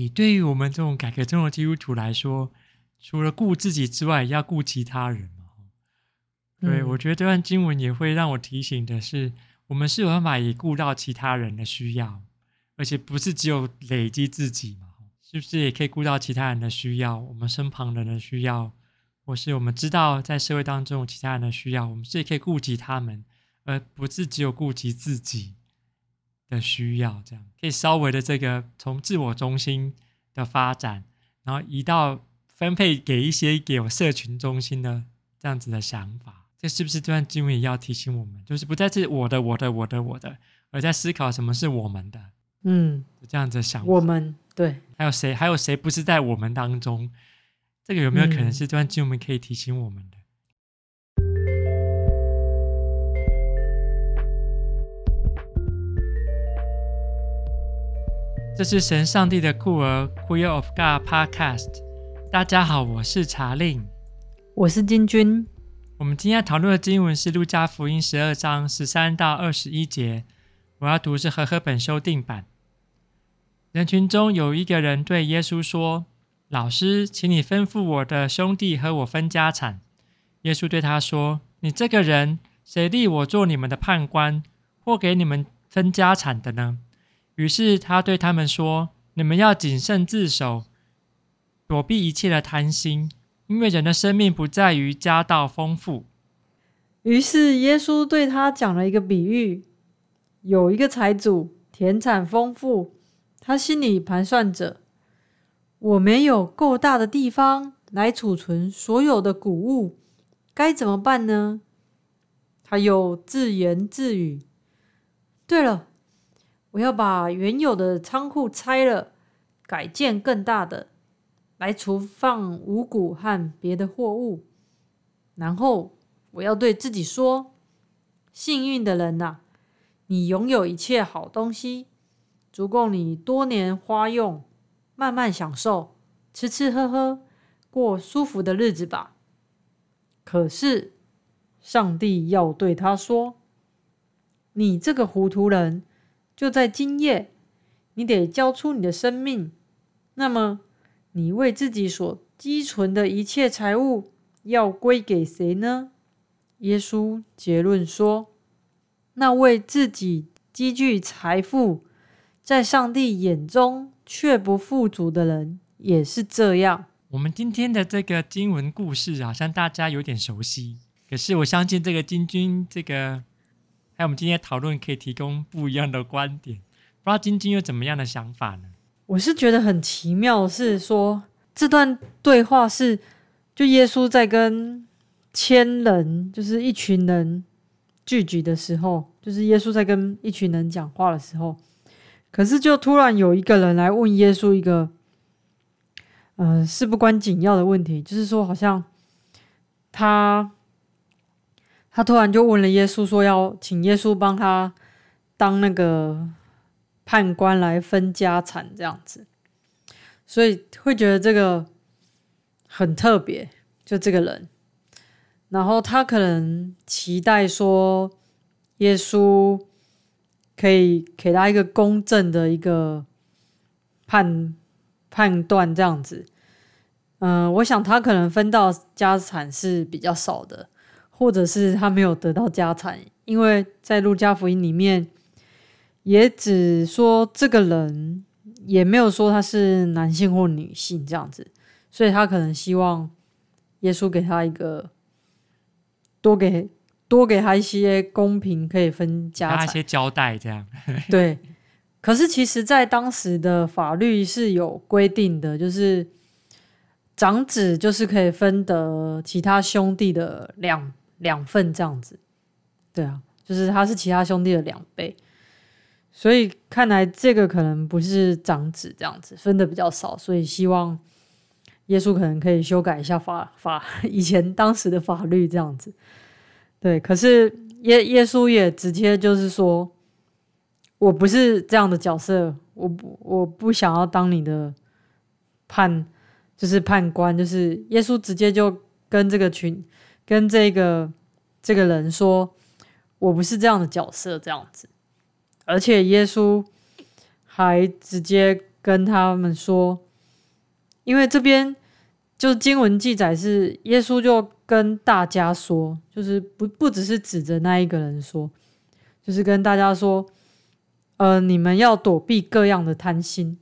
诶，对于我们这种改革中的基督徒来说，除了顾自己之外，也要顾其他人嘛。对，我觉得这段经文也会让我提醒的是，我们是有办法也顾到其他人的需要，而且不是只有累积自己嘛。是不是也可以顾到其他人的需要？我们身旁人的需要，或是我们知道在社会当中其他人的需要，我们是也可以顾及他们，而不是只有顾及自己的需要。这样可以稍微的这个从自我中心的发展，然后移到分配给一些给有社群中心的这样子的想法。这是不是这段经文也要提醒我们，就是不再是我的、我的、我的、我的，而在思考什么是我们的？嗯，这样子想我们。对，还有谁？还有谁不是在我们当中？这个有没有可能是这段经文可以提醒我们的？这是神上帝的酷儿 Queer of God Podcast。大家好，我是查令，我是金君。我们今天要讨论的经文是路加福音十二章十三到二十一节。我要读是和合本修订版。人群中有一个人对耶稣说：“老师，请你吩咐我的兄弟和我分家产。”耶稣对他说：“你这个人，谁立我做你们的判官，或给你们分家产的呢？”于是他对他们说：“你们要谨慎自守，躲避一切的贪心，因为人的生命不在于家道丰富。”于是耶稣对他讲了一个比喻：有一个财主，田产丰富。他心里盘算着：“我没有够大的地方来储存所有的谷物，该怎么办呢？”他又自言自语：“对了，我要把原有的仓库拆了，改建更大的，来储放五谷和别的货物。然后我要对自己说：‘幸运的人呐，你拥有一切好东西。’”足够你多年花用，慢慢享受，吃吃喝喝，过舒服的日子吧。可是，上帝要对他说：“你这个糊涂人，就在今夜，你得交出你的生命。那么，你为自己所积存的一切财物，要归给谁呢？”耶稣结论说：“那为自己积聚财富。”在上帝眼中却不富足的人也是这样。我们今天的这个经文故事好像大家有点熟悉，可是我相信这个金军，这个还有我们今天讨论可以提供不一样的观点。不知道晶晶有怎么样的想法呢？我是觉得很奇妙，是说这段对话是就耶稣在跟千人，就是一群人聚集的时候，就是耶稣在跟一群人讲话的时候。可是，就突然有一个人来问耶稣一个，呃，事不关紧要的问题，就是说，好像他他突然就问了耶稣，说要请耶稣帮他当那个判官来分家产这样子，所以会觉得这个很特别，就这个人，然后他可能期待说耶稣。可以给他一个公正的一个判判断，这样子。嗯、我想他可能分到家产是比较少的，或者是他没有得到家产，因为在路加福音里面也只说这个人，也没有说他是男性或女性这样子，所以他可能希望耶稣给他一个多给。多给他一些公平，可以分家产，他一些交代，这样对。可是其实，在当时的法律是有规定的，就是长子就是可以分得其他兄弟的两两份这样子。对啊，就是他是其他兄弟的两倍。所以看来这个可能不是长子这样子分的比较少，所以希望耶稣可能可以修改一下法法 以前当时的法律这样子。对，可是耶耶稣也直接就是说，我不是这样的角色，我不我不想要当你的判，就是判官，就是耶稣直接就跟这个群，跟这个这个人说，我不是这样的角色，这样子，而且耶稣还直接跟他们说，因为这边就是经文记载是耶稣就跟大家说，就是不不只是指着那一个人说，就是跟大家说，呃，你们要躲避各样的贪心，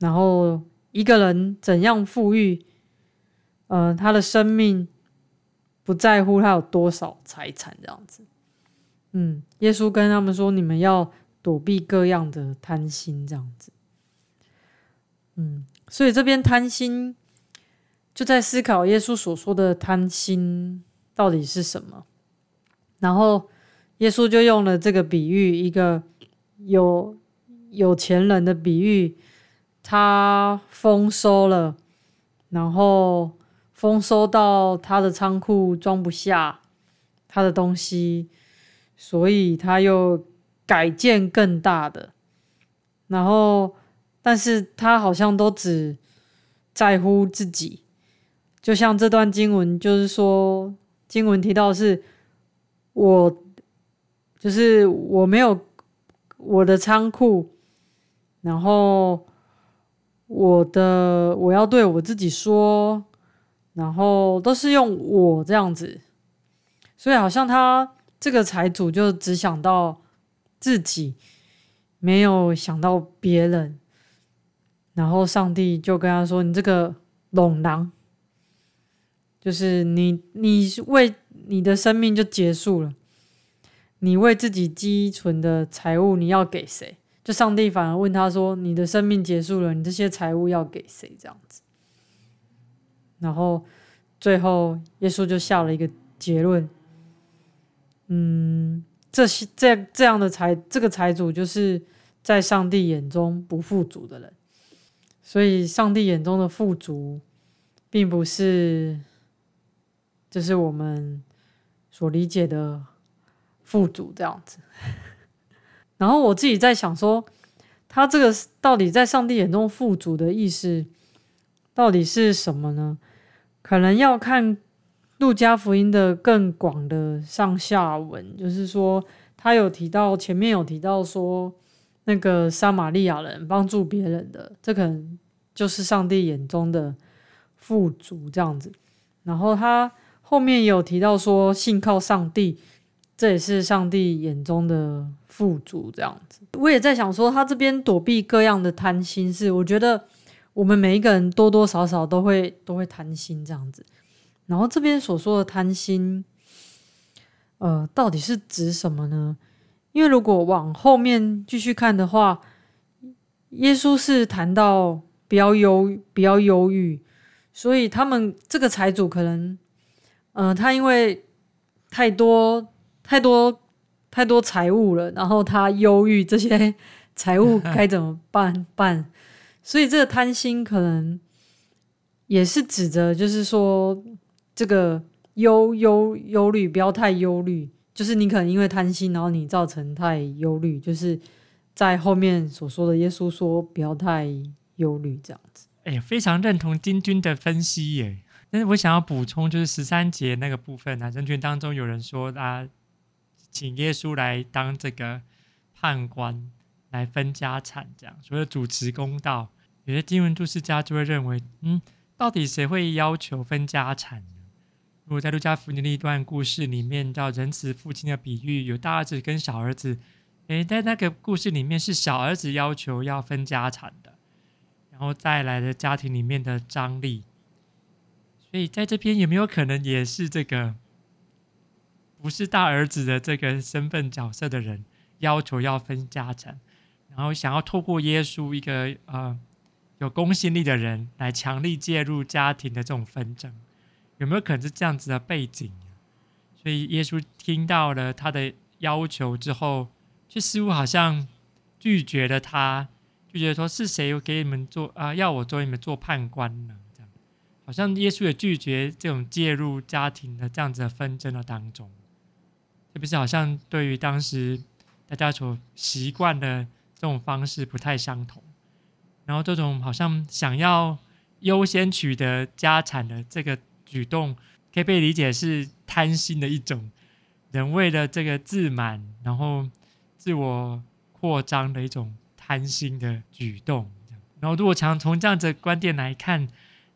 然后一个人怎样富裕，呃，他的生命不在乎他有多少财产这样子。嗯，耶稣跟他们说，你们要躲避各样的贪心这样子。嗯，所以这边贪心就在思考耶稣所说的贪心到底是什么，然后。耶稣就用了这个比喻，一个有有钱人的比喻，他丰收了，然后丰收到他的仓库装不下他的东西，所以他又改建更大的，然后但是他好像都只在乎自己，就像这段经文，就是说经文提到是我。就是我没有我的仓库，然后我的我要对我自己说，然后都是用我这样子，所以好像他这个财主就只想到自己，没有想到别人，然后上帝就跟他说：“你这个聋狼，就是你你为你的生命就结束了。”你为自己积存的财物，你要给谁？就上帝反而问他说：“你的生命结束了，你这些财物要给谁？”这样子。然后最后耶稣就下了一个结论：“嗯，这些这这样的财，这个财主就是在上帝眼中不富足的人。所以，上帝眼中的富足，并不是就是我们所理解的。”富足这样子，然后我自己在想说，他这个到底在上帝眼中富足的意思到底是什么呢？可能要看路加福音的更广的上下文，就是说他有提到前面有提到说那个撒玛利亚人帮助别人的，这可能就是上帝眼中的富足这样子。然后他后面有提到说信靠上帝。这也是上帝眼中的富足，这样子。我也在想说，他这边躲避各样的贪心，是我觉得我们每一个人多多少少都会都会贪心这样子。然后这边所说的贪心，呃，到底是指什么呢？因为如果往后面继续看的话，耶稣是谈到不要忧，不要忧郁，所以他们这个财主可能，呃，他因为太多。太多太多财物了，然后他忧郁这些财物该怎么办办？所以这个贪心可能也是指着，就是说这个忧忧忧虑不要太忧虑，就是你可能因为贪心，然后你造成太忧虑，就是在后面所说的耶稣说不要太忧虑这样子。哎，非常认同金君的分析耶。但是我想要补充，就是十三节那个部分啊，人群当中有人说啊。请耶稣来当这个判官，来分家产，这样所谓主持公道。有些经文注释家就会认为，嗯，到底谁会要求分家产呢？如果在路加福音的一段故事里面，叫仁慈父亲的比喻，有大儿子跟小儿子，诶，在那个故事里面是小儿子要求要分家产的，然后再来的家庭里面的张力，所以在这边有没有可能也是这个？不是大儿子的这个身份角色的人要求要分家产，然后想要透过耶稣一个呃有公信力的人来强力介入家庭的这种纷争，有没有可能是这样子的背景？所以耶稣听到了他的要求之后，却似乎好像拒绝了他，拒绝说是谁给你们做啊、要我做你们做判官呢？这样好像耶稣也拒绝这种介入家庭的这样子的纷争的当中。是不是好像对于当时大家所习惯的这种方式不太相同？然后这种好像想要优先取得家产的这个举动，可以被理解是贪心的一种，人为了这个自满，然后自我扩张的一种贪心的举动。然后，如果强从这样子观点来看，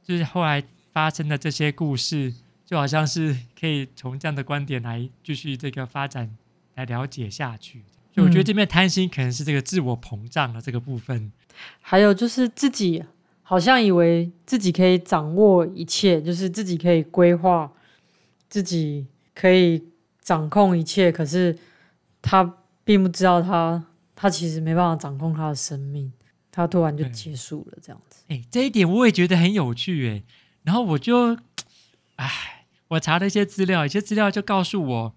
就是后来发生的这些故事，就好像是可以从这样的观点来继续这个发展，来了解下去。就我觉得这边贪心可能是这个自我膨胀的这个部分，还有就是自己好像以为自己可以掌握一切，就是自己可以规划，自己可以掌控一切，可是他并不知道他他其实没办法掌控他的生命。他突然就结束了，这样子。哎，这一点我也觉得很有趣哎。然后我就，哎，我查了一些资料，一些资料就告诉我，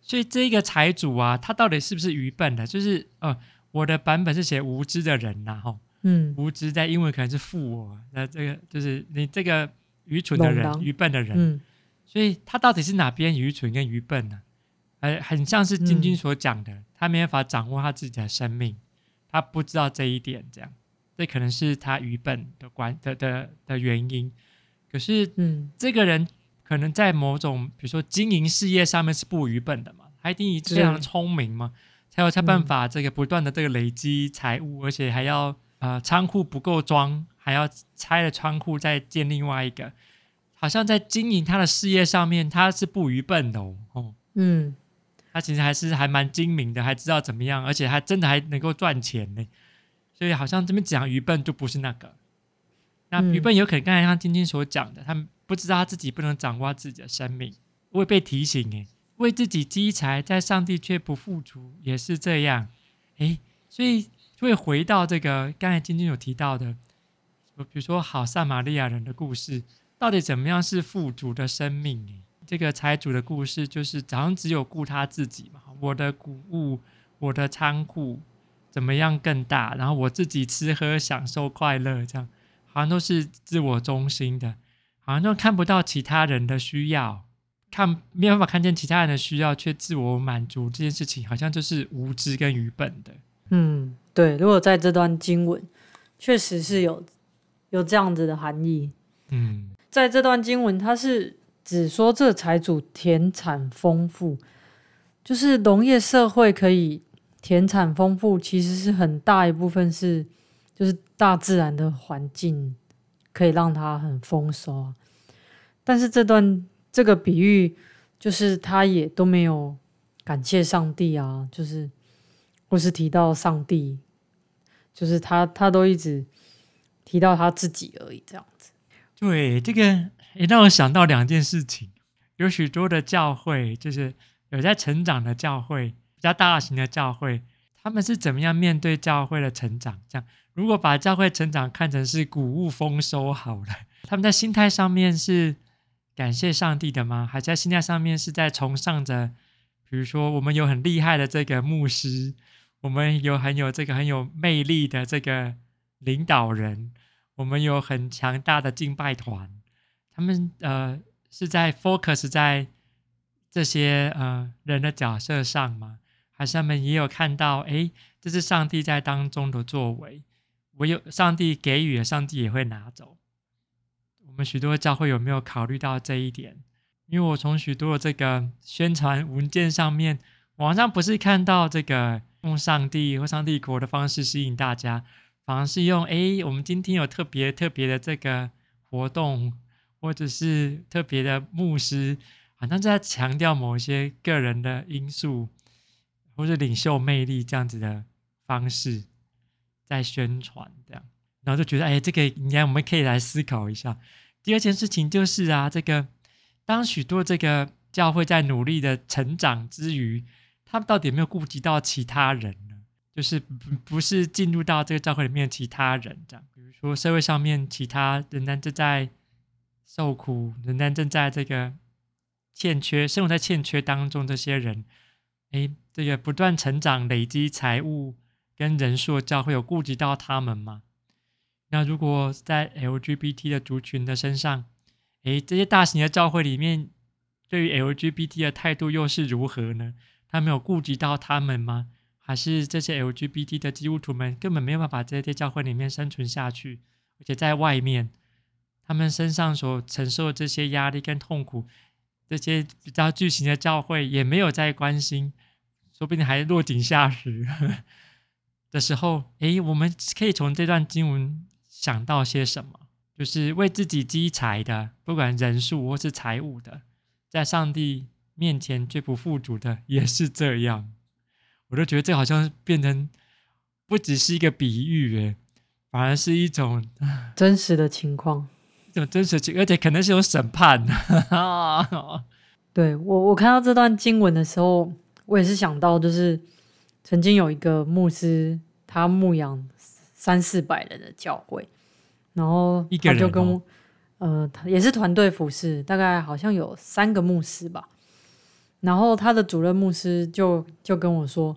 所以这个财主啊，他到底是不是愚笨的？就是，呃，我的版本是写无知的人呐，哈，嗯，无知在英文可能是 fool，那这个就是你这个愚蠢的人，愚笨的人。嗯，所以他到底是哪边愚蠢跟愚笨呢？呃，很像是金君所讲的，他没办法掌握他自己的生命。他不知道这一点，这样，这可能是他愚笨的关的的的原因。可是，嗯，这个人可能在某种，比如说经营事业上面是不愚笨的嘛，他一定非常聪明嘛，才有才办法这个不断的这个累积财物，而且还要呃仓库不够装，还要拆了仓库再建另外一个，好像在经营他的事业上面他是不愚笨的哦，嗯。他其实还是还蛮精明的，还知道怎么样，而且还真的还能够赚钱呢。所以好像这边讲愚笨就不是那个。那愚笨有可能刚才像晶晶所讲的，他们不知道他自己不能掌握自己的生命，会被提醒诶，为自己积财，在上帝却不富足，也是这样。诶，所以会回到这个刚才晶晶有提到的，比如说好撒玛利亚人的故事，到底怎么样是富足的生命？这个财主的故事就是，好像只有顾他自己嘛。我的谷物，我的仓库怎么样更大？然后我自己吃喝享受快乐，这样好像都是自我中心的，好像就看不到其他人的需要，看没有办法看见其他人的需要，却自我满足这件事情，好像就是无知跟愚笨的。嗯，对。如果在这段经文，确实是有有这样子的含义。嗯，在这段经文，它是。只说这财主田产丰富，就是农业社会可以田产丰富，其实是很大一部分是就是大自然的环境可以让它很丰收。但是这段这个比喻就是他也都没有感谢上帝啊，就是或是提到上帝，就是他他都一直提到他自己而已，这样子。对这个。也让我想到两件事情，有许多的教会，就是有在成长的教会，比较大型的教会，他们是怎么样面对教会的成长？这样，如果把教会成长看成是谷物丰收好了，他们在心态上面是感谢上帝的吗？还在心态上面是在崇尚着，比如说我们有很厉害的这个牧师，我们有很有这个很有魅力的这个领导人，我们有很强大的敬拜团。他们呃是在 focus 在这些呃人的角色上吗？还是他们也有看到，哎，这是上帝在当中的作为，唯有上帝给予了，上帝也会拿走。我们许多教会有没有考虑到这一点？因为我从许多的这个宣传文件上面，网上不是看到这个用上帝或上帝国的方式吸引大家，反而是用哎，我们今天有特别特别的这个活动。或者是特别的牧师，好像在强调某些个人的因素，或者领袖魅力这样子的方式，在宣传这样，然后就觉得，哎，这个应该我们可以来思考一下。第二件事情就是啊，这个当许多这个教会在努力的成长之余，他们到底有没有顾及到其他人呢？就是不不是进入到这个教会里面其他人这样，比如说社会上面其他仍然正在。受苦，仍然正在这个欠缺，生活在欠缺当中。这些人，哎，这个不断成长、累积财物跟人数的教会有顾及到他们吗？那如果在 LGBT 的族群的身上，哎，这些大型的教会里面，对于 LGBT 的态度又是如何呢？他没有顾及到他们吗？还是这些 LGBT 的基督徒们根本没有办法在这些教会里面生存下去，而且在外面？他们身上所承受的这些压力跟痛苦，这些比较巨型的教会也没有在关心，说不定还落井下石。的时候，诶，我们可以从这段经文想到些什么？就是为自己积财的，不管人数或是财物的，在上帝面前绝不富足的，也是这样。我都觉得这好像变成不只是一个比喻，诶，反而是一种 真实的情况，一种真实情，而且可能是有审判。对，我，我看到这段经文的时候，我也是想到，就是曾经有一个牧师，他牧养三四百人的教会。然后他就跟我，呃，也是团队服侍，大概好像有三个牧师吧。然后他的主任牧师就就跟我说，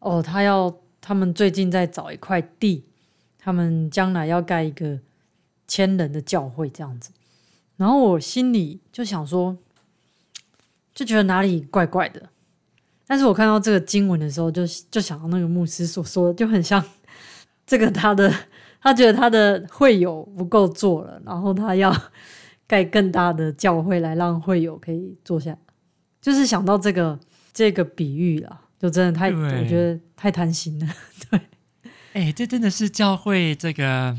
哦，他要他们最近在找一块地，他们将来要盖一个千人的教会这样子。然后我心里就想说，就觉得哪里怪怪的。但是我看到这个经文的时候就，就就想到那个牧师所说的，就很像这个他的。他觉得他的会友不够做了，然后他要盖更大的教会来让会友可以坐下，就是想到这个这个比喻了，就真的太我觉得太贪心了。对，哎，这真的是教会这个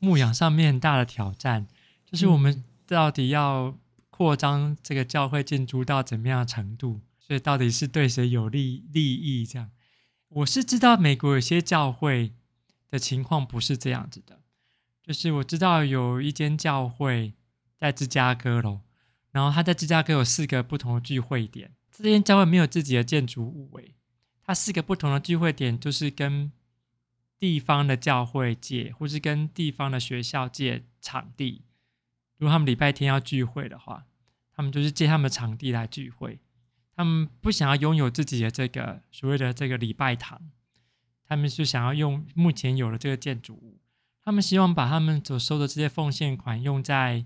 牧养上面很大的挑战，就是我们到底要扩张这个教会建筑到怎么样的程度，所以到底是对谁有利利益？这样，我是知道美国有些教会。的情况不是这样子的，就是我知道有一间教会在芝加哥喽，然后他在芝加哥有四个不同的聚会点，这间教会没有自己的建筑物诶，它四个不同的聚会点就是跟地方的教会借，或是跟地方的学校借场地，如果他们礼拜天要聚会的话，他们就是借他们的场地来聚会，他们不想要拥有自己的这个所谓的这个礼拜堂。他们是想要用目前有的这个建筑物，他们希望把他们所收的这些奉献款用在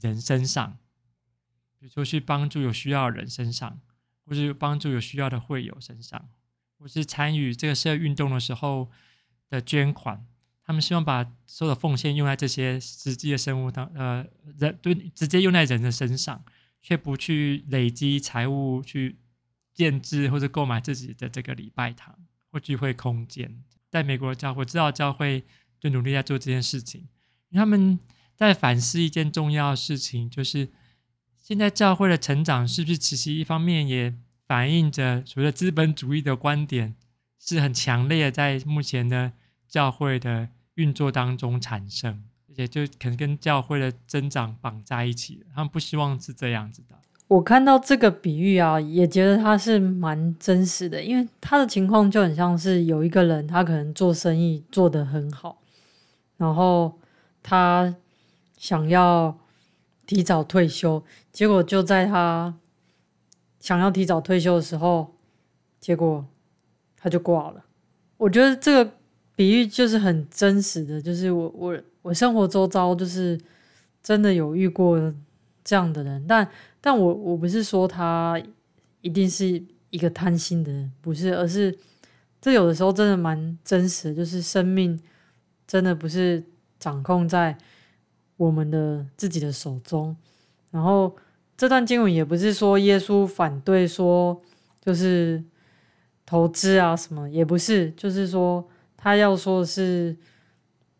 人身上，比如说去帮助有需要的人身上，或是帮助有需要的会友身上，或是参与这个社会运动的时候的捐款。他们希望把所有的奉献用在这些实际的生物当呃人对直接用在人的身上，却不去累积财务去建制或者购买自己的这个礼拜堂。或聚会空间，在美国的教会，知道教会就努力在做这件事情。他们在反思一件重要的事情，就是现在教会的成长是不是其实一方面也反映着所谓的资本主义的观点是很强烈的，在目前的教会的运作当中产生，而且就可能跟教会的增长绑在一起。他们不希望是这样子的。我看到这个比喻啊，也觉得他是蛮真实的，因为他的情况就很像是有一个人，他可能做生意做得很好，然后他想要提早退休，结果就在他想要提早退休的时候，结果他就挂了。我觉得这个比喻就是很真实的，就是我我我生活周遭就是真的有遇过这样的人，但。但我我不是说他一定是一个贪心的人，不是，而是这有的时候真的蛮真实，就是生命真的不是掌控在我们的自己的手中。然后这段经文也不是说耶稣反对说就是投资啊什么，也不是，就是说他要说的是，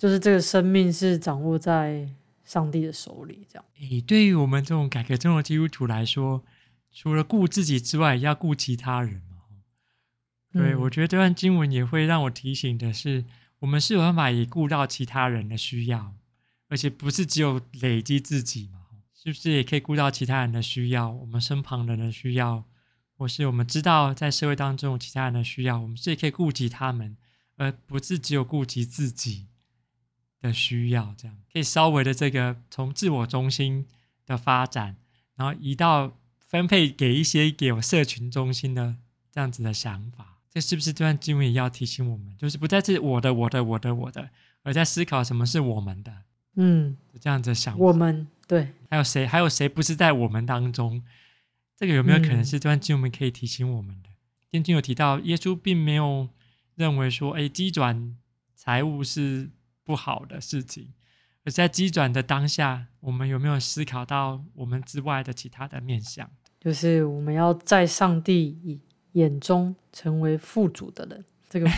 就是这个生命是掌握在。上帝的手里，这样。诶，对于我们这种改革中的基督徒来说，除了顾自己之外，也要顾其他人嘛。对，嗯，我觉得这段经文也会让我提醒的是，我们是有办法也顾到其他人的需要，而且不是只有累积自己嘛？是不是也可以顾到其他人的需要？我们身旁人的需要，或是我们知道在社会当中其他人的需要，我们是也可以顾及他们，而不是只有顾及自己。的需要，这样可以稍微的这个从自我中心的发展，然后移到分配给一些给我社群中心的这样子的想法，这是不是这段经文也要提醒我们，就是不再是我的、我的、我的、我的，而在思考什么是我们的，嗯，这样子想法。我们对，还有谁？还有谁不是在我们当中？这个有没有可能是这段经文可以提醒我们的？圣经、嗯、有提到，耶稣并没有认为说，哎，积转财务是。不好的事情，而在机转的当下，我们有没有思考到我们之外的其他的面向？就是我们要在上帝眼中成为富足的人。这个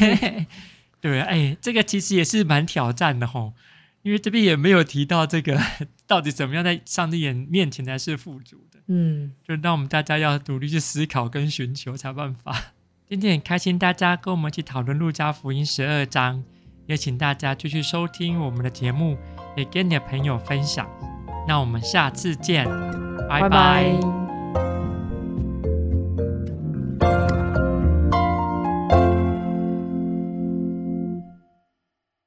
对，哎，这个其实也是蛮挑战的吼，因为这边也没有提到这个 到底怎么样在上帝眼面前才是富足的。嗯，就让我们大家要努力去思考跟寻求才办法。今天很开心大家跟我们一起讨论路加福音十二章，也请大家继续收听我们的节目，也跟你的朋友分享。那我们下次见，拜拜。